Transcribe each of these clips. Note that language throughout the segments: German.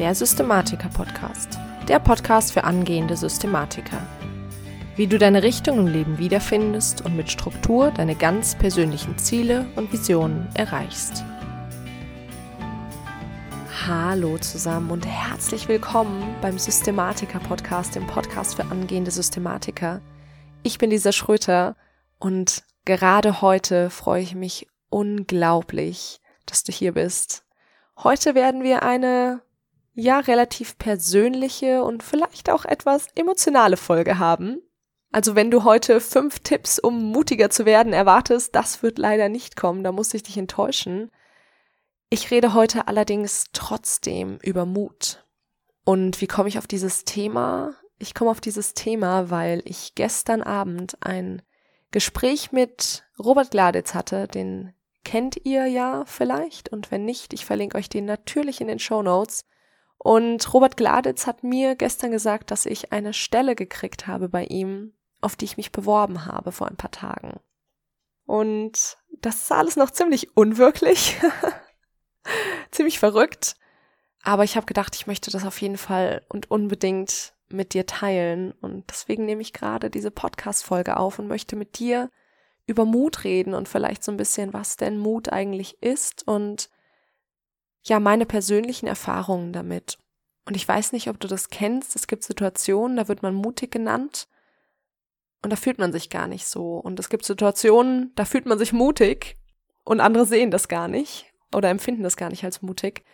der Systematiker-Podcast. Der Podcast für angehende Systematiker. Wie du deine Richtung im Leben wiederfindest und mit Struktur deine ganz persönlichen Ziele und Visionen erreichst. Hallo zusammen und herzlich willkommen beim Systematiker-Podcast, dem Podcast für angehende Systematiker. Ich bin Lisa Schröter und gerade heute freue ich mich unglaublich, dass du hier bist. Heute werden wir eine ja relativ persönliche und vielleicht auch etwas emotionale Folge haben. Also wenn du heute fünf Tipps, um mutiger zu werden, erwartest, das wird leider nicht kommen, da muss ich dich enttäuschen. Ich rede heute allerdings trotzdem über Mut. Und wie komme ich auf dieses Thema? Ich komme auf dieses Thema, weil ich gestern Abend ein Gespräch mit Robert Gladitz hatte, den kennt ihr ja vielleicht und wenn nicht, ich verlinke euch den natürlich in den Show Notes. Und Robert Gladitz hat mir gestern gesagt, dass ich eine Stelle gekriegt habe bei ihm, auf die ich mich beworben habe vor ein paar Tagen. Und das ist alles noch ziemlich unwirklich, ziemlich verrückt. Aber ich habe gedacht, ich möchte das auf jeden Fall und unbedingt mit dir teilen. Und deswegen nehme ich gerade diese Podcast-Folge auf und möchte mit dir über Mut reden und vielleicht so ein bisschen, was denn Mut eigentlich ist und ja, meine persönlichen Erfahrungen damit. Und ich weiß nicht, ob du das kennst. Es gibt Situationen, da wird man mutig genannt und da fühlt man sich gar nicht so. Und es gibt Situationen, da fühlt man sich mutig und andere sehen das gar nicht oder empfinden das gar nicht als mutig.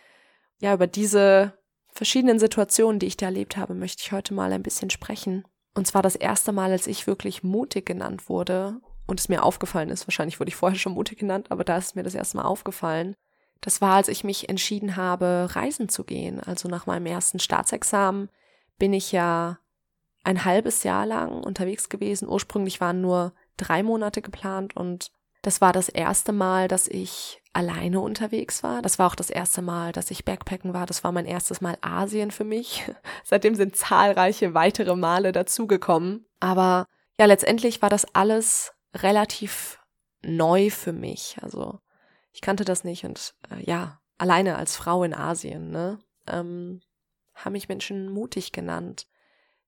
Ja, über diese verschiedenen Situationen, die ich da erlebt habe, möchte ich heute mal ein bisschen sprechen. Und zwar das erste Mal, als ich wirklich mutig genannt wurde und es mir aufgefallen ist. Wahrscheinlich wurde ich vorher schon mutig genannt, aber da ist mir das erste Mal aufgefallen. Das war, als ich mich entschieden habe, reisen zu gehen. Also nach meinem ersten Staatsexamen bin ich ja ein halbes Jahr lang unterwegs gewesen. Ursprünglich waren nur drei Monate geplant und das war das erste Mal, dass ich alleine unterwegs war. Das war auch das erste Mal, dass ich Backpacken war. Das war mein erstes Mal Asien für mich. Seitdem sind zahlreiche weitere Male dazugekommen. Aber ja, letztendlich war das alles relativ neu für mich. Also ich kannte das nicht und äh, ja, alleine als Frau in Asien, ne, ähm, haben mich Menschen mutig genannt.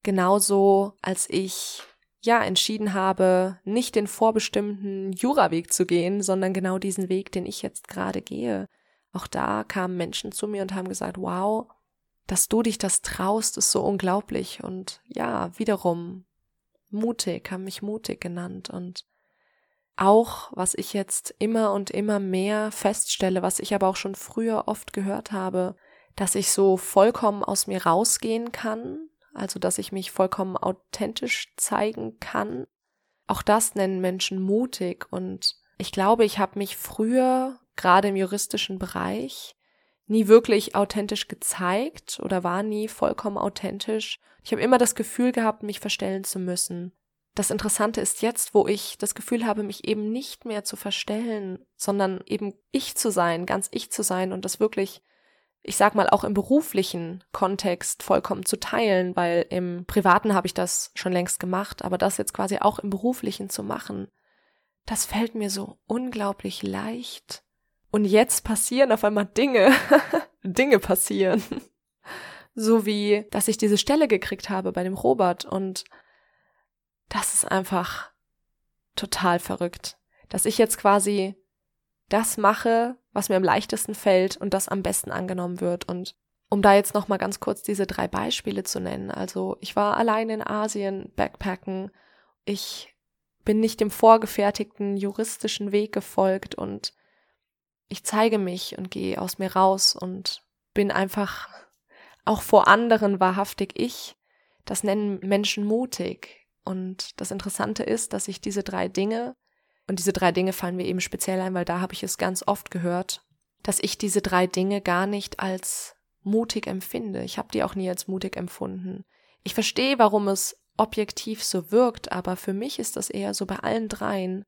Genauso als ich ja entschieden habe, nicht den vorbestimmten Juraweg zu gehen, sondern genau diesen Weg, den ich jetzt gerade gehe. Auch da kamen Menschen zu mir und haben gesagt, wow, dass du dich das traust, ist so unglaublich. Und ja, wiederum mutig, haben mich mutig genannt. Und auch, was ich jetzt immer und immer mehr feststelle, was ich aber auch schon früher oft gehört habe, dass ich so vollkommen aus mir rausgehen kann, also dass ich mich vollkommen authentisch zeigen kann. Auch das nennen Menschen mutig und ich glaube, ich habe mich früher, gerade im juristischen Bereich, nie wirklich authentisch gezeigt oder war nie vollkommen authentisch. Ich habe immer das Gefühl gehabt, mich verstellen zu müssen das Interessante ist jetzt, wo ich das Gefühl habe, mich eben nicht mehr zu verstellen, sondern eben ich zu sein, ganz ich zu sein und das wirklich, ich sag mal, auch im beruflichen Kontext vollkommen zu teilen, weil im Privaten habe ich das schon längst gemacht, aber das jetzt quasi auch im beruflichen zu machen, das fällt mir so unglaublich leicht. Und jetzt passieren auf einmal Dinge, Dinge passieren. So wie, dass ich diese Stelle gekriegt habe bei dem Robert und das ist einfach total verrückt, dass ich jetzt quasi das mache, was mir am leichtesten fällt und das am besten angenommen wird. Und um da jetzt noch mal ganz kurz diese drei Beispiele zu nennen. Also ich war allein in Asien Backpacken. Ich bin nicht dem vorgefertigten juristischen Weg gefolgt und ich zeige mich und gehe aus mir raus und bin einfach auch vor anderen wahrhaftig ich. Das nennen Menschen mutig. Und das Interessante ist, dass ich diese drei Dinge, und diese drei Dinge fallen mir eben speziell ein, weil da habe ich es ganz oft gehört, dass ich diese drei Dinge gar nicht als mutig empfinde. Ich habe die auch nie als mutig empfunden. Ich verstehe, warum es objektiv so wirkt, aber für mich ist das eher so bei allen dreien,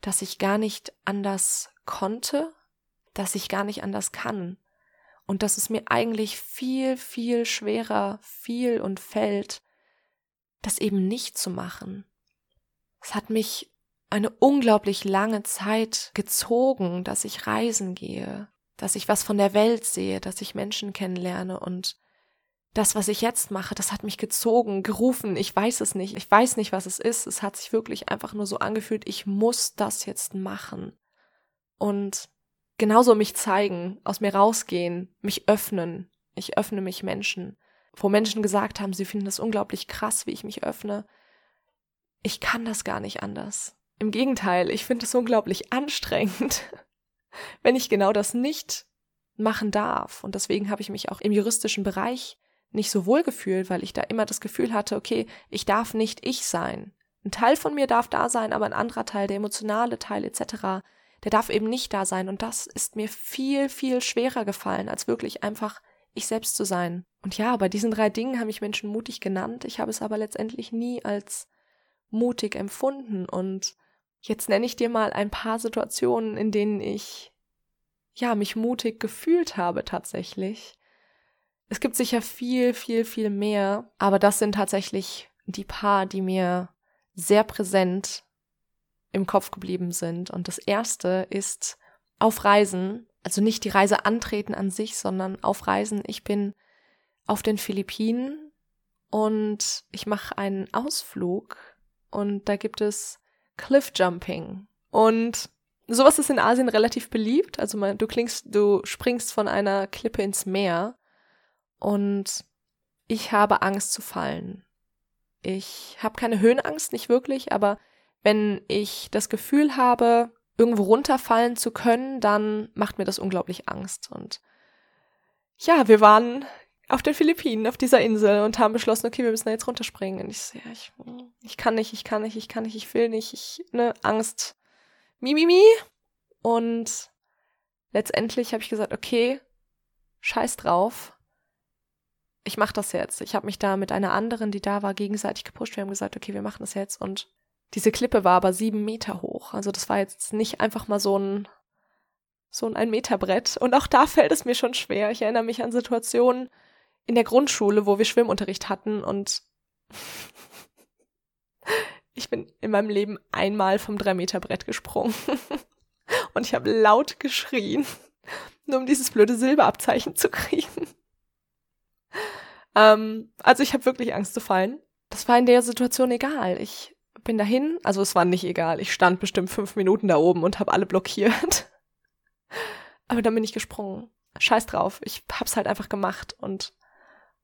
dass ich gar nicht anders konnte, dass ich gar nicht anders kann und dass es mir eigentlich viel, viel schwerer fiel und fällt, das eben nicht zu machen. Es hat mich eine unglaublich lange Zeit gezogen, dass ich reisen gehe, dass ich was von der Welt sehe, dass ich Menschen kennenlerne und das, was ich jetzt mache, das hat mich gezogen, gerufen. Ich weiß es nicht. Ich weiß nicht, was es ist. Es hat sich wirklich einfach nur so angefühlt, ich muss das jetzt machen. Und genauso mich zeigen, aus mir rausgehen, mich öffnen. Ich öffne mich Menschen. Wo Menschen gesagt haben, sie finden das unglaublich krass, wie ich mich öffne. Ich kann das gar nicht anders. Im Gegenteil, ich finde es unglaublich anstrengend, wenn ich genau das nicht machen darf. Und deswegen habe ich mich auch im juristischen Bereich nicht so wohl gefühlt, weil ich da immer das Gefühl hatte, okay, ich darf nicht ich sein. Ein Teil von mir darf da sein, aber ein anderer Teil, der emotionale Teil etc., der darf eben nicht da sein. Und das ist mir viel, viel schwerer gefallen, als wirklich einfach ich selbst zu sein. Und ja, bei diesen drei Dingen haben mich Menschen mutig genannt. Ich habe es aber letztendlich nie als mutig empfunden. Und jetzt nenne ich dir mal ein paar Situationen, in denen ich ja mich mutig gefühlt habe tatsächlich. Es gibt sicher viel, viel, viel mehr, aber das sind tatsächlich die paar, die mir sehr präsent im Kopf geblieben sind. Und das erste ist auf Reisen, also nicht die Reise antreten an sich, sondern auf Reisen. Ich bin auf den Philippinen und ich mache einen Ausflug und da gibt es Cliffjumping. Und sowas ist in Asien relativ beliebt. Also du klingst, du springst von einer Klippe ins Meer und ich habe Angst zu fallen. Ich habe keine Höhenangst, nicht wirklich, aber wenn ich das Gefühl habe, irgendwo runterfallen zu können, dann macht mir das unglaublich Angst. Und ja, wir waren auf den Philippinen, auf dieser Insel und haben beschlossen, okay, wir müssen da jetzt runterspringen. Und ich so, ja, ich, ich kann nicht, ich kann nicht, ich kann nicht, ich will nicht, ich, ne, Angst. Mimimi. Mi, mi. Und letztendlich habe ich gesagt, okay, scheiß drauf ich mache das jetzt. Ich habe mich da mit einer anderen, die da war, gegenseitig gepusht. Wir haben gesagt, okay, wir machen das jetzt. Und diese Klippe war aber sieben Meter hoch. Also das war jetzt nicht einfach mal so ein so ein ein Meter Brett. Und auch da fällt es mir schon schwer. Ich erinnere mich an Situationen in der Grundschule, wo wir Schwimmunterricht hatten und ich bin in meinem Leben einmal vom drei Meter Brett gesprungen und ich habe laut geschrien, nur um dieses blöde Silberabzeichen zu kriegen. Ähm, also ich habe wirklich Angst zu fallen. Das war in der Situation egal. Ich bin dahin, also es war nicht egal. Ich stand bestimmt fünf Minuten da oben und habe alle blockiert. Aber dann bin ich gesprungen. Scheiß drauf. Ich hab's halt einfach gemacht und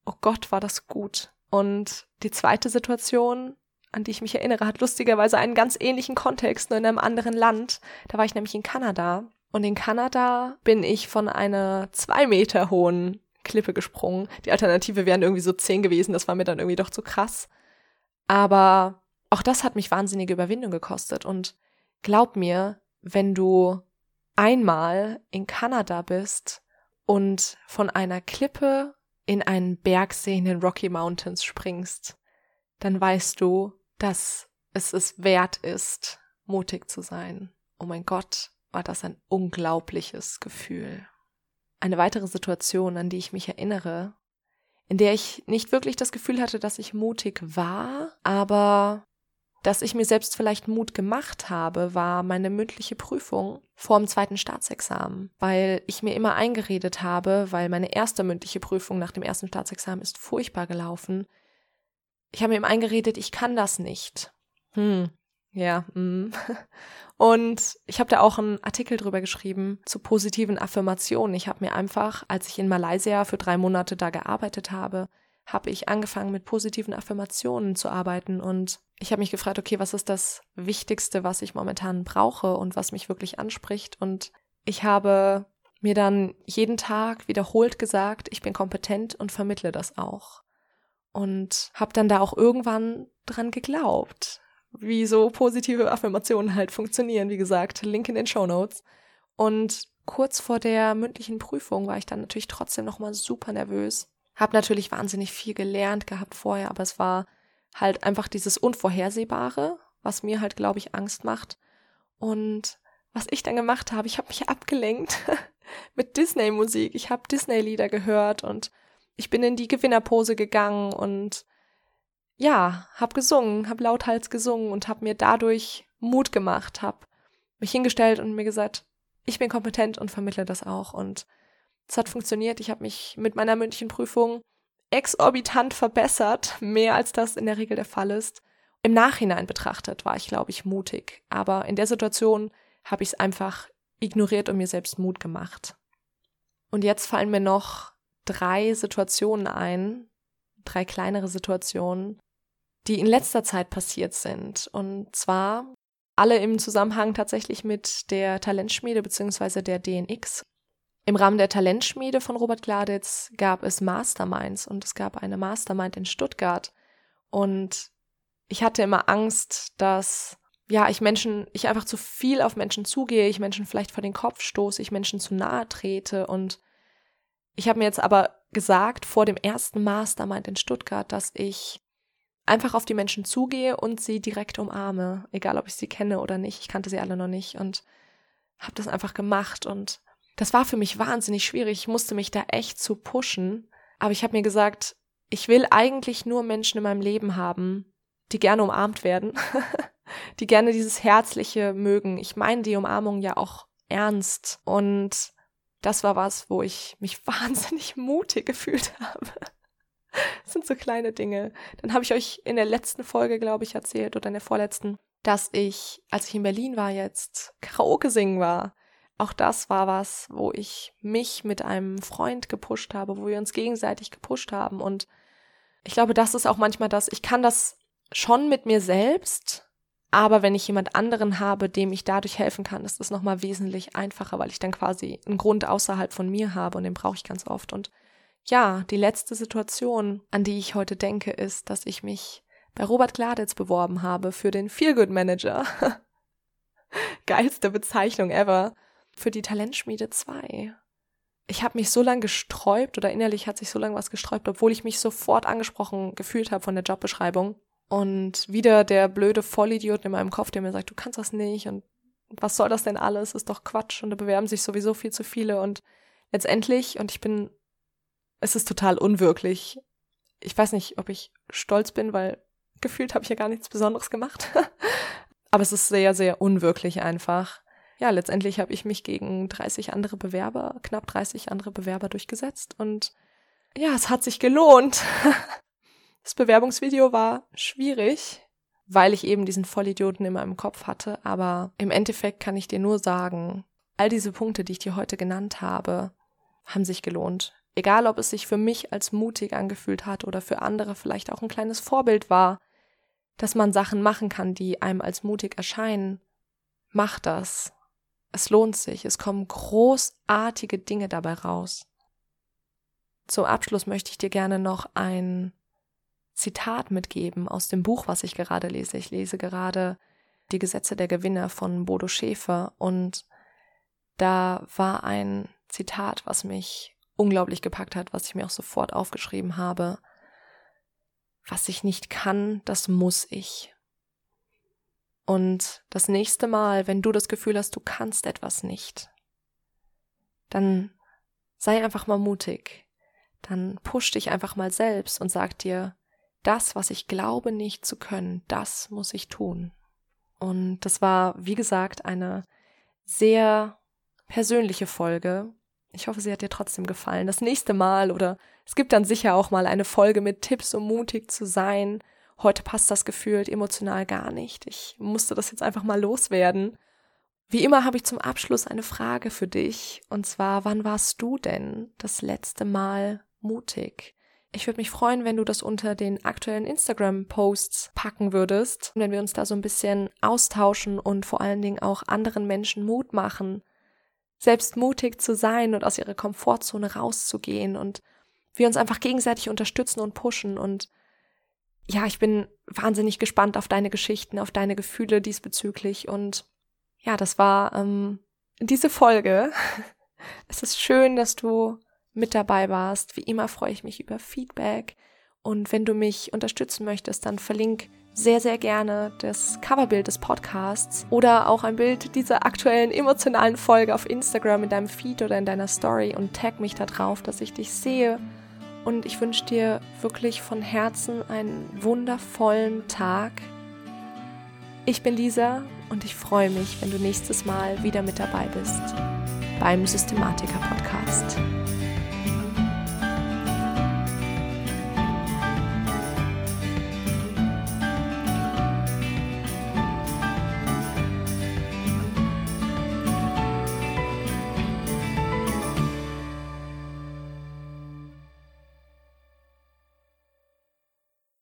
oh Gott, war das gut. Und die zweite Situation, an die ich mich erinnere, hat lustigerweise einen ganz ähnlichen Kontext, nur in einem anderen Land. Da war ich nämlich in Kanada. Und in Kanada bin ich von einer zwei Meter hohen Klippe gesprungen. Die Alternative wären irgendwie so zehn gewesen, das war mir dann irgendwie doch zu krass. Aber auch das hat mich wahnsinnige Überwindung gekostet. Und glaub mir, wenn du einmal in Kanada bist und von einer Klippe in einen Bergsee in den Rocky Mountains springst, dann weißt du, dass es es wert ist, mutig zu sein. Oh mein Gott, war das ein unglaubliches Gefühl eine weitere Situation, an die ich mich erinnere, in der ich nicht wirklich das Gefühl hatte, dass ich mutig war, aber dass ich mir selbst vielleicht Mut gemacht habe, war meine mündliche Prüfung vor dem zweiten Staatsexamen, weil ich mir immer eingeredet habe, weil meine erste mündliche Prüfung nach dem ersten Staatsexamen ist furchtbar gelaufen. Ich habe mir immer eingeredet, ich kann das nicht. Hm, ja, mm. Und ich habe da auch einen Artikel drüber geschrieben zu positiven Affirmationen. Ich habe mir einfach, als ich in Malaysia für drei Monate da gearbeitet habe, habe ich angefangen mit positiven Affirmationen zu arbeiten und ich habe mich gefragt, okay, was ist das Wichtigste, was ich momentan brauche und was mich wirklich anspricht und ich habe mir dann jeden Tag wiederholt gesagt, ich bin kompetent und vermittle das auch. Und habe dann da auch irgendwann dran geglaubt wie so positive Affirmationen halt funktionieren. Wie gesagt, Link in den Show Notes. Und kurz vor der mündlichen Prüfung war ich dann natürlich trotzdem nochmal super nervös. Hab natürlich wahnsinnig viel gelernt gehabt vorher, aber es war halt einfach dieses Unvorhersehbare, was mir halt, glaube ich, Angst macht. Und was ich dann gemacht habe, ich habe mich abgelenkt mit Disney-Musik. Ich habe Disney-Lieder gehört und ich bin in die Gewinnerpose gegangen und ja, hab gesungen, hab lauthals gesungen und hab mir dadurch Mut gemacht, hab mich hingestellt und mir gesagt, ich bin kompetent und vermittle das auch. Und es hat funktioniert. Ich habe mich mit meiner mündlichen Prüfung exorbitant verbessert, mehr als das in der Regel der Fall ist. Im Nachhinein betrachtet war ich, glaube ich, mutig. Aber in der Situation habe ich es einfach ignoriert und mir selbst Mut gemacht. Und jetzt fallen mir noch drei Situationen ein, drei kleinere Situationen, die in letzter Zeit passiert sind. Und zwar alle im Zusammenhang tatsächlich mit der Talentschmiede beziehungsweise der DNX. Im Rahmen der Talentschmiede von Robert Gladitz gab es Masterminds und es gab eine Mastermind in Stuttgart. Und ich hatte immer Angst, dass ja, ich Menschen, ich einfach zu viel auf Menschen zugehe, ich Menschen vielleicht vor den Kopf stoße, ich Menschen zu nahe trete und ich habe mir jetzt aber gesagt vor dem ersten Mastermind in Stuttgart, dass ich einfach auf die Menschen zugehe und sie direkt umarme, egal ob ich sie kenne oder nicht. Ich kannte sie alle noch nicht und habe das einfach gemacht und das war für mich wahnsinnig schwierig. Ich musste mich da echt zu pushen, aber ich habe mir gesagt, ich will eigentlich nur Menschen in meinem Leben haben, die gerne umarmt werden, die gerne dieses Herzliche mögen. Ich meine die Umarmung ja auch ernst und das war was, wo ich mich wahnsinnig mutig gefühlt habe. Das sind so kleine Dinge. Dann habe ich euch in der letzten Folge, glaube ich, erzählt oder in der vorletzten, dass ich, als ich in Berlin war jetzt, Karaoke singen war. Auch das war was, wo ich mich mit einem Freund gepusht habe, wo wir uns gegenseitig gepusht haben. Und ich glaube, das ist auch manchmal das, ich kann das schon mit mir selbst, aber wenn ich jemand anderen habe, dem ich dadurch helfen kann, ist das nochmal wesentlich einfacher, weil ich dann quasi einen Grund außerhalb von mir habe und den brauche ich ganz oft. Und ja, die letzte Situation, an die ich heute denke, ist, dass ich mich bei Robert Gladitz beworben habe für den Feelgood Manager. Geilste Bezeichnung ever. Für die Talentschmiede 2. Ich habe mich so lange gesträubt oder innerlich hat sich so lange was gesträubt, obwohl ich mich sofort angesprochen gefühlt habe von der Jobbeschreibung. Und wieder der blöde Vollidiot in meinem Kopf, der mir sagt, du kannst das nicht und was soll das denn alles? Ist doch Quatsch und da bewerben sich sowieso viel zu viele und letztendlich, und ich bin es ist total unwirklich. Ich weiß nicht, ob ich stolz bin, weil gefühlt habe ich ja gar nichts Besonderes gemacht. Aber es ist sehr, sehr unwirklich einfach. Ja, letztendlich habe ich mich gegen 30 andere Bewerber, knapp 30 andere Bewerber durchgesetzt und ja, es hat sich gelohnt. Das Bewerbungsvideo war schwierig, weil ich eben diesen Vollidioten in meinem Kopf hatte, aber im Endeffekt kann ich dir nur sagen, all diese Punkte, die ich dir heute genannt habe, haben sich gelohnt. Egal, ob es sich für mich als mutig angefühlt hat oder für andere vielleicht auch ein kleines Vorbild war, dass man Sachen machen kann, die einem als mutig erscheinen. Mach das. Es lohnt sich. Es kommen großartige Dinge dabei raus. Zum Abschluss möchte ich dir gerne noch ein Zitat mitgeben aus dem Buch, was ich gerade lese. Ich lese gerade Die Gesetze der Gewinner von Bodo Schäfer und da war ein Zitat, was mich unglaublich gepackt hat, was ich mir auch sofort aufgeschrieben habe. Was ich nicht kann, das muss ich. Und das nächste Mal, wenn du das Gefühl hast, du kannst etwas nicht, dann sei einfach mal mutig. Dann push dich einfach mal selbst und sag dir, das, was ich glaube nicht zu können, das muss ich tun. Und das war, wie gesagt, eine sehr persönliche Folge, ich hoffe, sie hat dir trotzdem gefallen. Das nächste Mal oder es gibt dann sicher auch mal eine Folge mit Tipps, um mutig zu sein. Heute passt das gefühlt emotional gar nicht. Ich musste das jetzt einfach mal loswerden. Wie immer habe ich zum Abschluss eine Frage für dich. Und zwar, wann warst du denn das letzte Mal mutig? Ich würde mich freuen, wenn du das unter den aktuellen Instagram-Posts packen würdest, wenn wir uns da so ein bisschen austauschen und vor allen Dingen auch anderen Menschen Mut machen, selbst mutig zu sein und aus ihrer Komfortzone rauszugehen und wir uns einfach gegenseitig unterstützen und pushen und ja, ich bin wahnsinnig gespannt auf deine Geschichten, auf deine Gefühle diesbezüglich und ja, das war ähm, diese Folge. Es ist schön, dass du mit dabei warst. Wie immer freue ich mich über Feedback und wenn du mich unterstützen möchtest, dann verlink sehr, sehr gerne das Coverbild des Podcasts oder auch ein Bild dieser aktuellen emotionalen Folge auf Instagram in deinem Feed oder in deiner Story und tag mich da drauf, dass ich dich sehe. Und ich wünsche dir wirklich von Herzen einen wundervollen Tag. Ich bin Lisa und ich freue mich, wenn du nächstes Mal wieder mit dabei bist beim Systematiker Podcast.